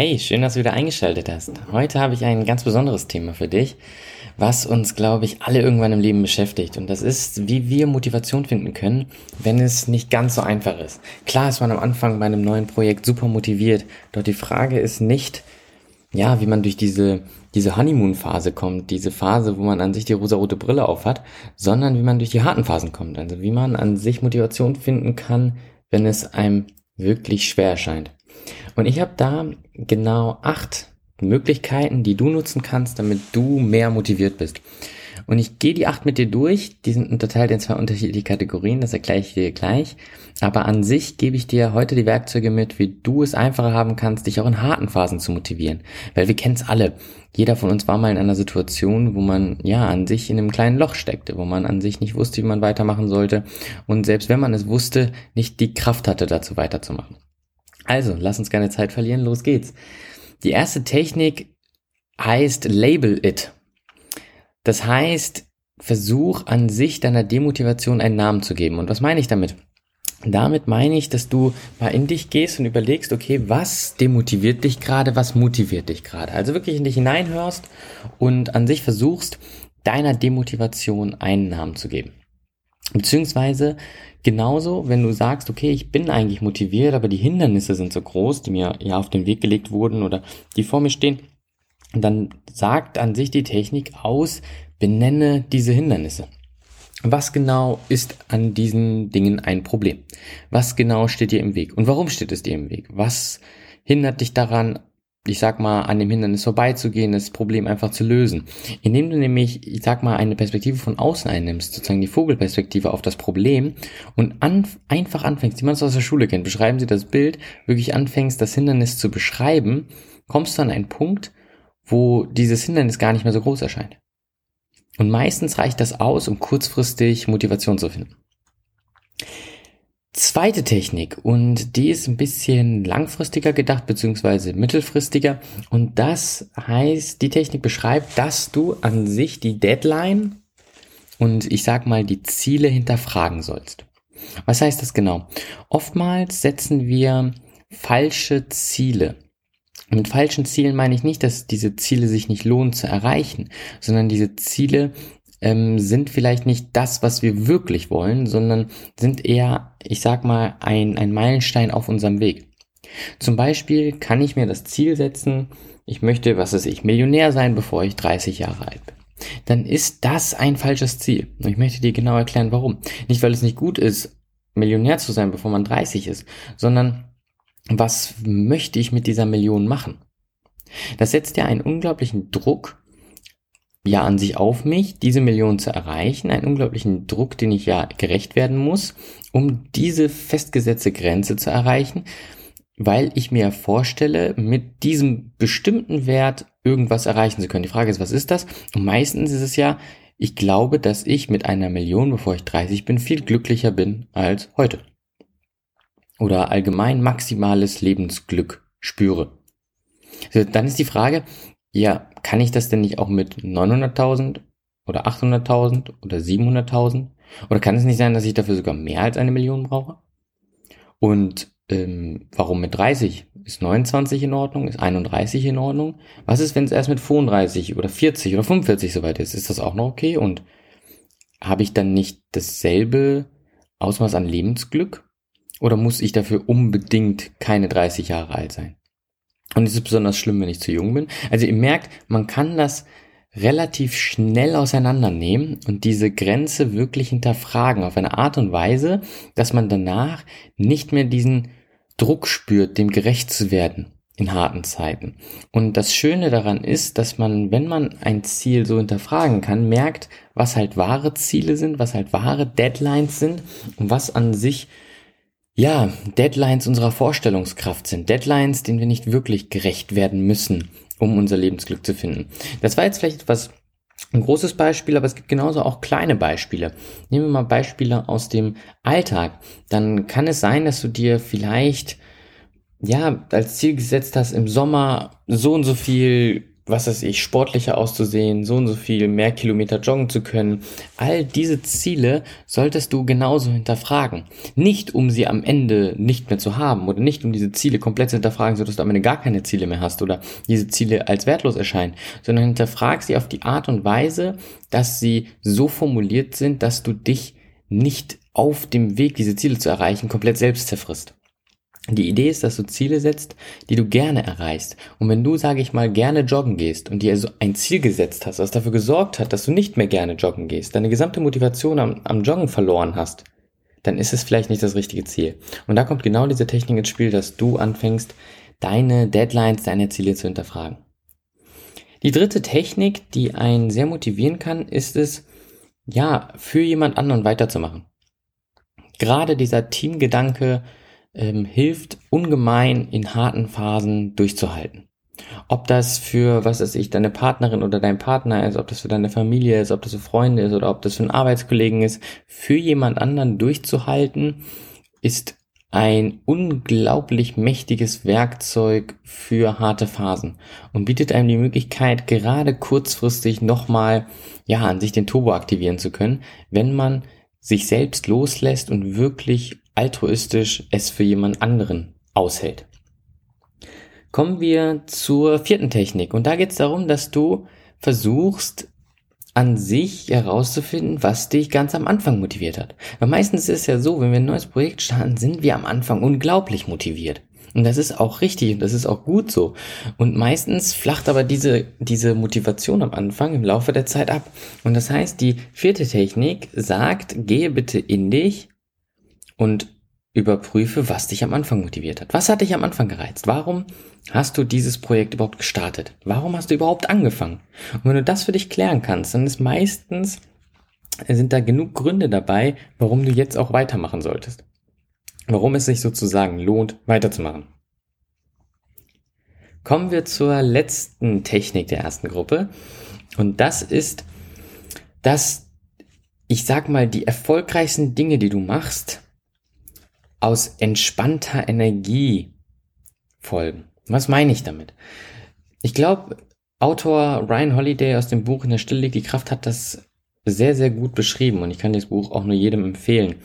Hey, schön, dass du wieder eingeschaltet hast. Heute habe ich ein ganz besonderes Thema für dich, was uns, glaube ich, alle irgendwann im Leben beschäftigt. Und das ist, wie wir Motivation finden können, wenn es nicht ganz so einfach ist. Klar ist man am Anfang bei einem neuen Projekt super motiviert, doch die Frage ist nicht, ja, wie man durch diese, diese Honeymoon-Phase kommt, diese Phase, wo man an sich die rosarote Brille aufhat, sondern wie man durch die harten Phasen kommt. Also wie man an sich Motivation finden kann, wenn es einem wirklich schwer erscheint. Und ich habe da genau acht Möglichkeiten, die du nutzen kannst, damit du mehr motiviert bist. Und ich gehe die acht mit dir durch. Die sind unterteilt in zwei unterschiedliche Kategorien, das erkläre ich dir gleich. Aber an sich gebe ich dir heute die Werkzeuge mit, wie du es einfacher haben kannst, dich auch in harten Phasen zu motivieren. Weil wir kennen es alle. Jeder von uns war mal in einer Situation, wo man ja an sich in einem kleinen Loch steckte, wo man an sich nicht wusste, wie man weitermachen sollte. Und selbst wenn man es wusste, nicht die Kraft hatte, dazu weiterzumachen. Also, lass uns keine Zeit verlieren, los geht's. Die erste Technik heißt Label It. Das heißt, versuch an sich deiner Demotivation einen Namen zu geben. Und was meine ich damit? Damit meine ich, dass du mal in dich gehst und überlegst, okay, was demotiviert dich gerade, was motiviert dich gerade? Also wirklich in dich hineinhörst und an sich versuchst, deiner Demotivation einen Namen zu geben. Beziehungsweise genauso, wenn du sagst, okay, ich bin eigentlich motiviert, aber die Hindernisse sind so groß, die mir ja auf den Weg gelegt wurden oder die vor mir stehen, dann sagt an sich die Technik aus, benenne diese Hindernisse. Was genau ist an diesen Dingen ein Problem? Was genau steht dir im Weg? Und warum steht es dir im Weg? Was hindert dich daran, ich sag mal, an dem Hindernis vorbeizugehen, das Problem einfach zu lösen. Indem du nämlich, ich sag mal, eine Perspektive von außen einnimmst, sozusagen die Vogelperspektive auf das Problem und an, einfach anfängst, wie man es aus der Schule kennt, beschreiben sie das Bild, wirklich anfängst, das Hindernis zu beschreiben, kommst du an einen Punkt, wo dieses Hindernis gar nicht mehr so groß erscheint. Und meistens reicht das aus, um kurzfristig Motivation zu finden. Zweite Technik und die ist ein bisschen langfristiger gedacht beziehungsweise mittelfristiger und das heißt, die Technik beschreibt, dass du an sich die Deadline und ich sag mal die Ziele hinterfragen sollst. Was heißt das genau? Oftmals setzen wir falsche Ziele. Mit falschen Zielen meine ich nicht, dass diese Ziele sich nicht lohnen zu erreichen, sondern diese Ziele ähm, sind vielleicht nicht das, was wir wirklich wollen, sondern sind eher, ich sag mal, ein, ein Meilenstein auf unserem Weg. Zum Beispiel kann ich mir das Ziel setzen, ich möchte, was weiß ich, Millionär sein, bevor ich 30 Jahre alt bin. Dann ist das ein falsches Ziel. Und ich möchte dir genau erklären, warum. Nicht, weil es nicht gut ist, Millionär zu sein, bevor man 30 ist, sondern was möchte ich mit dieser Million machen? Das setzt ja einen unglaublichen Druck ja an sich auf mich, diese Million zu erreichen, einen unglaublichen Druck, den ich ja gerecht werden muss, um diese festgesetzte Grenze zu erreichen, weil ich mir vorstelle, mit diesem bestimmten Wert irgendwas erreichen zu können. Die Frage ist, was ist das? Und meistens ist es ja, ich glaube, dass ich mit einer Million, bevor ich 30 bin, viel glücklicher bin als heute. Oder allgemein maximales Lebensglück spüre. So, dann ist die Frage, ja, kann ich das denn nicht auch mit 900.000 oder 800.000 oder 700.000? Oder kann es nicht sein, dass ich dafür sogar mehr als eine Million brauche? Und ähm, warum mit 30? Ist 29 in Ordnung? Ist 31 in Ordnung? Was ist, wenn es erst mit 35 oder 40 oder 45 soweit ist? Ist das auch noch okay? Und habe ich dann nicht dasselbe Ausmaß an Lebensglück? Oder muss ich dafür unbedingt keine 30 Jahre alt sein? Und es ist besonders schlimm, wenn ich zu jung bin. Also ihr merkt, man kann das relativ schnell auseinandernehmen und diese Grenze wirklich hinterfragen auf eine Art und Weise, dass man danach nicht mehr diesen Druck spürt, dem gerecht zu werden in harten Zeiten. Und das Schöne daran ist, dass man, wenn man ein Ziel so hinterfragen kann, merkt, was halt wahre Ziele sind, was halt wahre Deadlines sind und was an sich ja, Deadlines unserer Vorstellungskraft sind. Deadlines, denen wir nicht wirklich gerecht werden müssen, um unser Lebensglück zu finden. Das war jetzt vielleicht etwas ein großes Beispiel, aber es gibt genauso auch kleine Beispiele. Nehmen wir mal Beispiele aus dem Alltag. Dann kann es sein, dass du dir vielleicht ja als Ziel gesetzt hast, im Sommer so und so viel was weiß ich, sportlicher auszusehen, so und so viel mehr Kilometer joggen zu können. All diese Ziele solltest du genauso hinterfragen. Nicht um sie am Ende nicht mehr zu haben oder nicht um diese Ziele komplett zu hinterfragen, sodass du am Ende gar keine Ziele mehr hast oder diese Ziele als wertlos erscheinen, sondern hinterfrag sie auf die Art und Weise, dass sie so formuliert sind, dass du dich nicht auf dem Weg, diese Ziele zu erreichen, komplett selbst zerfrisst. Die Idee ist, dass du Ziele setzt, die du gerne erreichst. Und wenn du, sage ich mal, gerne joggen gehst und dir also ein Ziel gesetzt hast, was dafür gesorgt hat, dass du nicht mehr gerne joggen gehst, deine gesamte Motivation am, am Joggen verloren hast, dann ist es vielleicht nicht das richtige Ziel. Und da kommt genau diese Technik ins Spiel, dass du anfängst, deine Deadlines, deine Ziele zu hinterfragen. Die dritte Technik, die einen sehr motivieren kann, ist es, ja, für jemand anderen weiterzumachen. Gerade dieser Teamgedanke, ähm, hilft ungemein in harten Phasen durchzuhalten. Ob das für, was weiß ich, deine Partnerin oder dein Partner ist, ob das für deine Familie ist, ob das für Freunde ist oder ob das für einen Arbeitskollegen ist, für jemand anderen durchzuhalten, ist ein unglaublich mächtiges Werkzeug für harte Phasen und bietet einem die Möglichkeit, gerade kurzfristig nochmal, ja, an sich den Turbo aktivieren zu können, wenn man sich selbst loslässt und wirklich altruistisch es für jemand anderen aushält. Kommen wir zur vierten Technik und da geht es darum, dass du versuchst an sich herauszufinden, was dich ganz am Anfang motiviert hat. Weil meistens ist es ja so, wenn wir ein neues Projekt starten, sind wir am Anfang unglaublich motiviert. Und das ist auch richtig und das ist auch gut so. Und meistens flacht aber diese, diese Motivation am Anfang im Laufe der Zeit ab. Und das heißt, die vierte Technik sagt, gehe bitte in dich und überprüfe, was dich am Anfang motiviert hat. Was hat dich am Anfang gereizt? Warum hast du dieses Projekt überhaupt gestartet? Warum hast du überhaupt angefangen? Und wenn du das für dich klären kannst, dann ist meistens, sind da genug Gründe dabei, warum du jetzt auch weitermachen solltest. Warum es sich sozusagen lohnt, weiterzumachen. Kommen wir zur letzten Technik der ersten Gruppe. Und das ist, dass ich sag mal, die erfolgreichsten Dinge, die du machst, aus entspannter Energie folgen. Was meine ich damit? Ich glaube, Autor Ryan Holiday aus dem Buch In der Stille liegt die Kraft hat das sehr, sehr gut beschrieben und ich kann dieses Buch auch nur jedem empfehlen.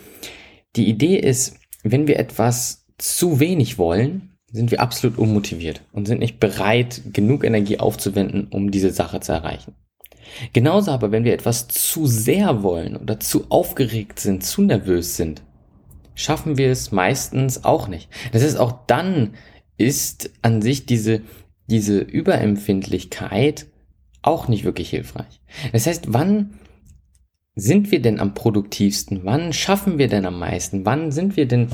Die Idee ist, wenn wir etwas zu wenig wollen, sind wir absolut unmotiviert und sind nicht bereit, genug Energie aufzuwenden, um diese Sache zu erreichen. Genauso aber, wenn wir etwas zu sehr wollen oder zu aufgeregt sind, zu nervös sind, schaffen wir es meistens auch nicht. Das heißt, auch dann ist an sich diese, diese Überempfindlichkeit auch nicht wirklich hilfreich. Das heißt, wann sind wir denn am produktivsten? Wann schaffen wir denn am meisten? Wann sind wir denn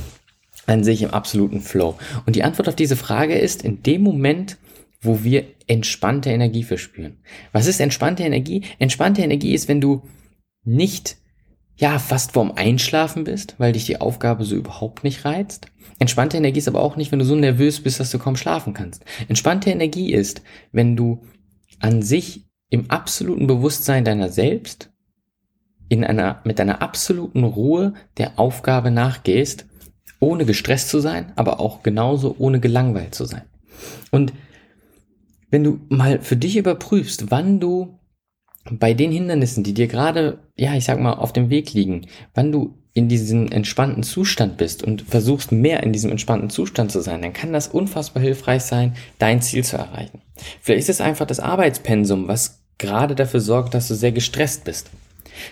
an sich im absoluten Flow? Und die Antwort auf diese Frage ist in dem Moment, wo wir entspannte Energie verspüren. Was ist entspannte Energie? Entspannte Energie ist, wenn du nicht ja, fast vorm Einschlafen bist, weil dich die Aufgabe so überhaupt nicht reizt. Entspannte Energie ist aber auch nicht, wenn du so nervös bist, dass du kaum schlafen kannst. Entspannte Energie ist, wenn du an sich im absoluten Bewusstsein deiner selbst, in einer, mit einer absoluten Ruhe der Aufgabe nachgehst, ohne gestresst zu sein, aber auch genauso ohne gelangweilt zu sein. Und wenn du mal für dich überprüfst, wann du bei den Hindernissen, die dir gerade, ja, ich sag mal, auf dem Weg liegen, wann du in diesem entspannten Zustand bist und versuchst mehr in diesem entspannten Zustand zu sein, dann kann das unfassbar hilfreich sein, dein Ziel zu erreichen. Vielleicht ist es einfach das Arbeitspensum, was gerade dafür sorgt, dass du sehr gestresst bist.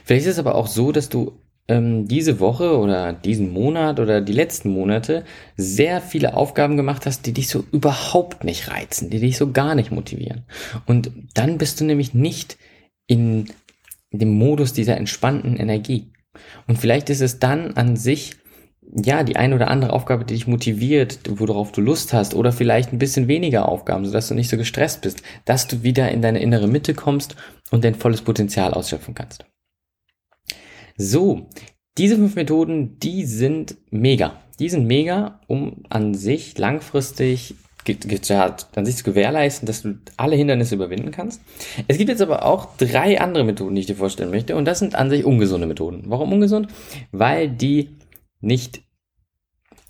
Vielleicht ist es aber auch so, dass du ähm, diese Woche oder diesen Monat oder die letzten Monate sehr viele Aufgaben gemacht hast, die dich so überhaupt nicht reizen, die dich so gar nicht motivieren. Und dann bist du nämlich nicht in dem Modus dieser entspannten Energie. Und vielleicht ist es dann an sich, ja, die eine oder andere Aufgabe, die dich motiviert, worauf du Lust hast, oder vielleicht ein bisschen weniger Aufgaben, sodass du nicht so gestresst bist, dass du wieder in deine innere Mitte kommst und dein volles Potenzial ausschöpfen kannst. So, diese fünf Methoden, die sind mega. Die sind mega, um an sich langfristig an sich zu gewährleisten, dass du alle Hindernisse überwinden kannst. Es gibt jetzt aber auch drei andere Methoden, die ich dir vorstellen möchte. Und das sind an sich ungesunde Methoden. Warum ungesund? Weil die nicht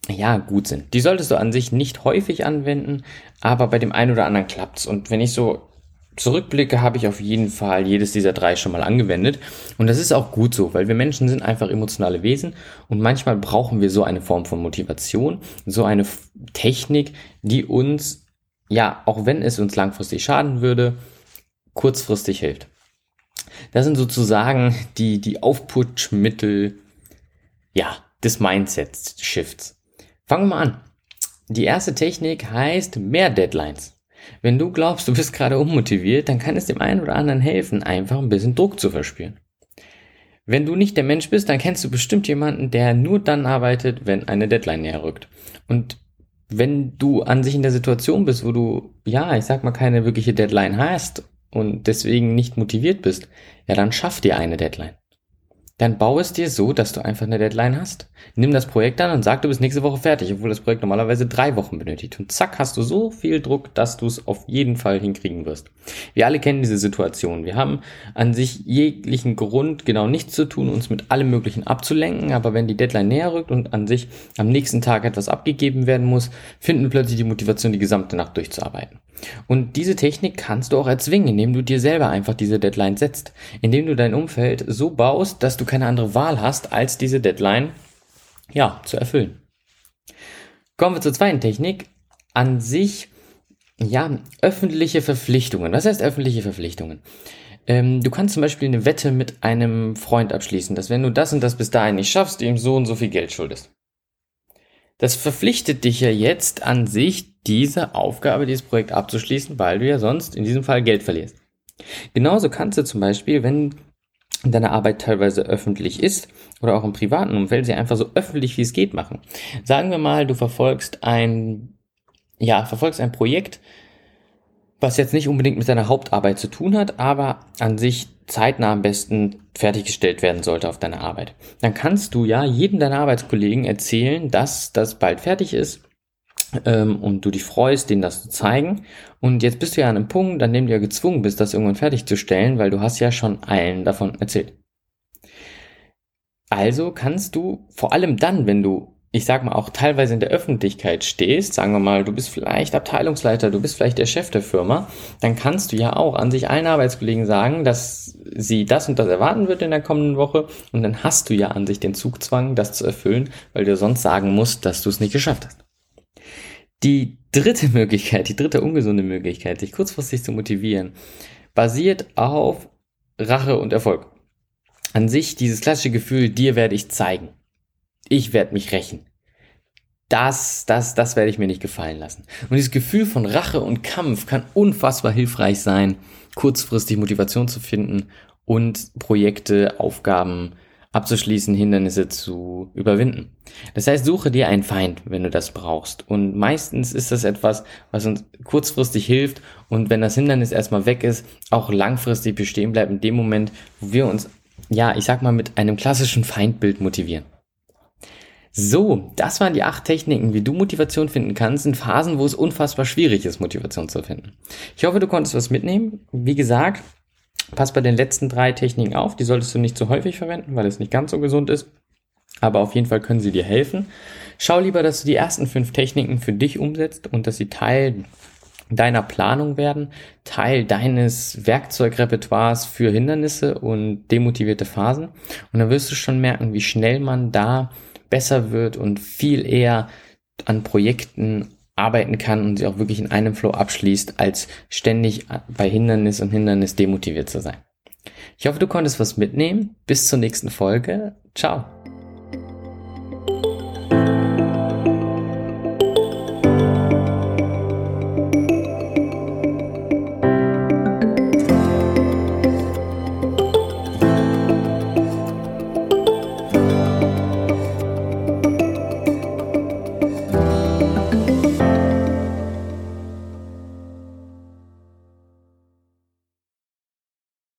ja, gut sind. Die solltest du an sich nicht häufig anwenden, aber bei dem einen oder anderen klappt's. Und wenn ich so zurückblicke, habe ich auf jeden Fall jedes dieser drei schon mal angewendet. Und das ist auch gut so, weil wir Menschen sind einfach emotionale Wesen und manchmal brauchen wir so eine Form von Motivation, so eine Technik, die uns, ja, auch wenn es uns langfristig schaden würde, kurzfristig hilft. Das sind sozusagen die, die Aufputschmittel, ja, des Mindset-Shifts. Fangen wir mal an. Die erste Technik heißt mehr Deadlines. Wenn du glaubst, du bist gerade unmotiviert, dann kann es dem einen oder anderen helfen, einfach ein bisschen Druck zu verspüren. Wenn du nicht der Mensch bist, dann kennst du bestimmt jemanden, der nur dann arbeitet, wenn eine Deadline näher rückt. Und wenn du an sich in der Situation bist, wo du, ja, ich sag mal, keine wirkliche Deadline hast und deswegen nicht motiviert bist, ja, dann schaff dir eine Deadline dann bau es dir so, dass du einfach eine Deadline hast. Nimm das Projekt an und sag, du bist nächste Woche fertig, obwohl das Projekt normalerweise drei Wochen benötigt. Und zack, hast du so viel Druck, dass du es auf jeden Fall hinkriegen wirst. Wir alle kennen diese Situation. Wir haben an sich jeglichen Grund, genau nichts zu tun, uns mit allem Möglichen abzulenken. Aber wenn die Deadline näher rückt und an sich am nächsten Tag etwas abgegeben werden muss, finden wir plötzlich die Motivation, die gesamte Nacht durchzuarbeiten. Und diese Technik kannst du auch erzwingen, indem du dir selber einfach diese Deadline setzt. Indem du dein Umfeld so baust, dass du keine andere Wahl hast, als diese Deadline, ja, zu erfüllen. Kommen wir zur zweiten Technik. An sich, ja, öffentliche Verpflichtungen. Was heißt öffentliche Verpflichtungen? Ähm, du kannst zum Beispiel eine Wette mit einem Freund abschließen, dass wenn du das und das bis dahin nicht schaffst, ihm so und so viel Geld schuldest. Das verpflichtet dich ja jetzt an sich, diese Aufgabe, dieses Projekt abzuschließen, weil du ja sonst in diesem Fall Geld verlierst. Genauso kannst du zum Beispiel, wenn deine Arbeit teilweise öffentlich ist oder auch im privaten Umfeld, sie einfach so öffentlich wie es geht machen. Sagen wir mal, du verfolgst ein, ja, verfolgst ein Projekt, was jetzt nicht unbedingt mit deiner Hauptarbeit zu tun hat, aber an sich zeitnah am besten fertiggestellt werden sollte auf deiner Arbeit. Dann kannst du ja jedem deiner Arbeitskollegen erzählen, dass das bald fertig ist ähm, und du dich freust, denen das zu zeigen. Und jetzt bist du ja an einem Punkt, an dem du ja gezwungen bist, das irgendwann fertigzustellen, weil du hast ja schon allen davon erzählt. Also kannst du vor allem dann, wenn du ich sag mal, auch teilweise in der Öffentlichkeit stehst, sagen wir mal, du bist vielleicht Abteilungsleiter, du bist vielleicht der Chef der Firma, dann kannst du ja auch an sich allen Arbeitskollegen sagen, dass sie das und das erwarten wird in der kommenden Woche und dann hast du ja an sich den Zugzwang, das zu erfüllen, weil du sonst sagen musst, dass du es nicht geschafft hast. Die dritte Möglichkeit, die dritte ungesunde Möglichkeit, dich kurzfristig zu motivieren, basiert auf Rache und Erfolg. An sich dieses klassische Gefühl, dir werde ich zeigen ich werde mich rächen. Das, das, das werde ich mir nicht gefallen lassen. Und dieses Gefühl von Rache und Kampf kann unfassbar hilfreich sein, kurzfristig Motivation zu finden und Projekte, Aufgaben abzuschließen, Hindernisse zu überwinden. Das heißt, suche dir einen Feind, wenn du das brauchst. Und meistens ist das etwas, was uns kurzfristig hilft und wenn das Hindernis erstmal weg ist, auch langfristig bestehen bleibt in dem Moment, wo wir uns, ja, ich sag mal, mit einem klassischen Feindbild motivieren. So, das waren die acht Techniken, wie du Motivation finden kannst in Phasen, wo es unfassbar schwierig ist, Motivation zu finden. Ich hoffe, du konntest was mitnehmen. Wie gesagt, pass bei den letzten drei Techniken auf. Die solltest du nicht zu häufig verwenden, weil es nicht ganz so gesund ist. Aber auf jeden Fall können sie dir helfen. Schau lieber, dass du die ersten fünf Techniken für dich umsetzt und dass sie Teil deiner Planung werden, Teil deines Werkzeugrepertoires für Hindernisse und demotivierte Phasen. Und dann wirst du schon merken, wie schnell man da besser wird und viel eher an Projekten arbeiten kann und sie auch wirklich in einem Flow abschließt, als ständig bei Hindernis und Hindernis demotiviert zu sein. Ich hoffe, du konntest was mitnehmen. Bis zur nächsten Folge. Ciao.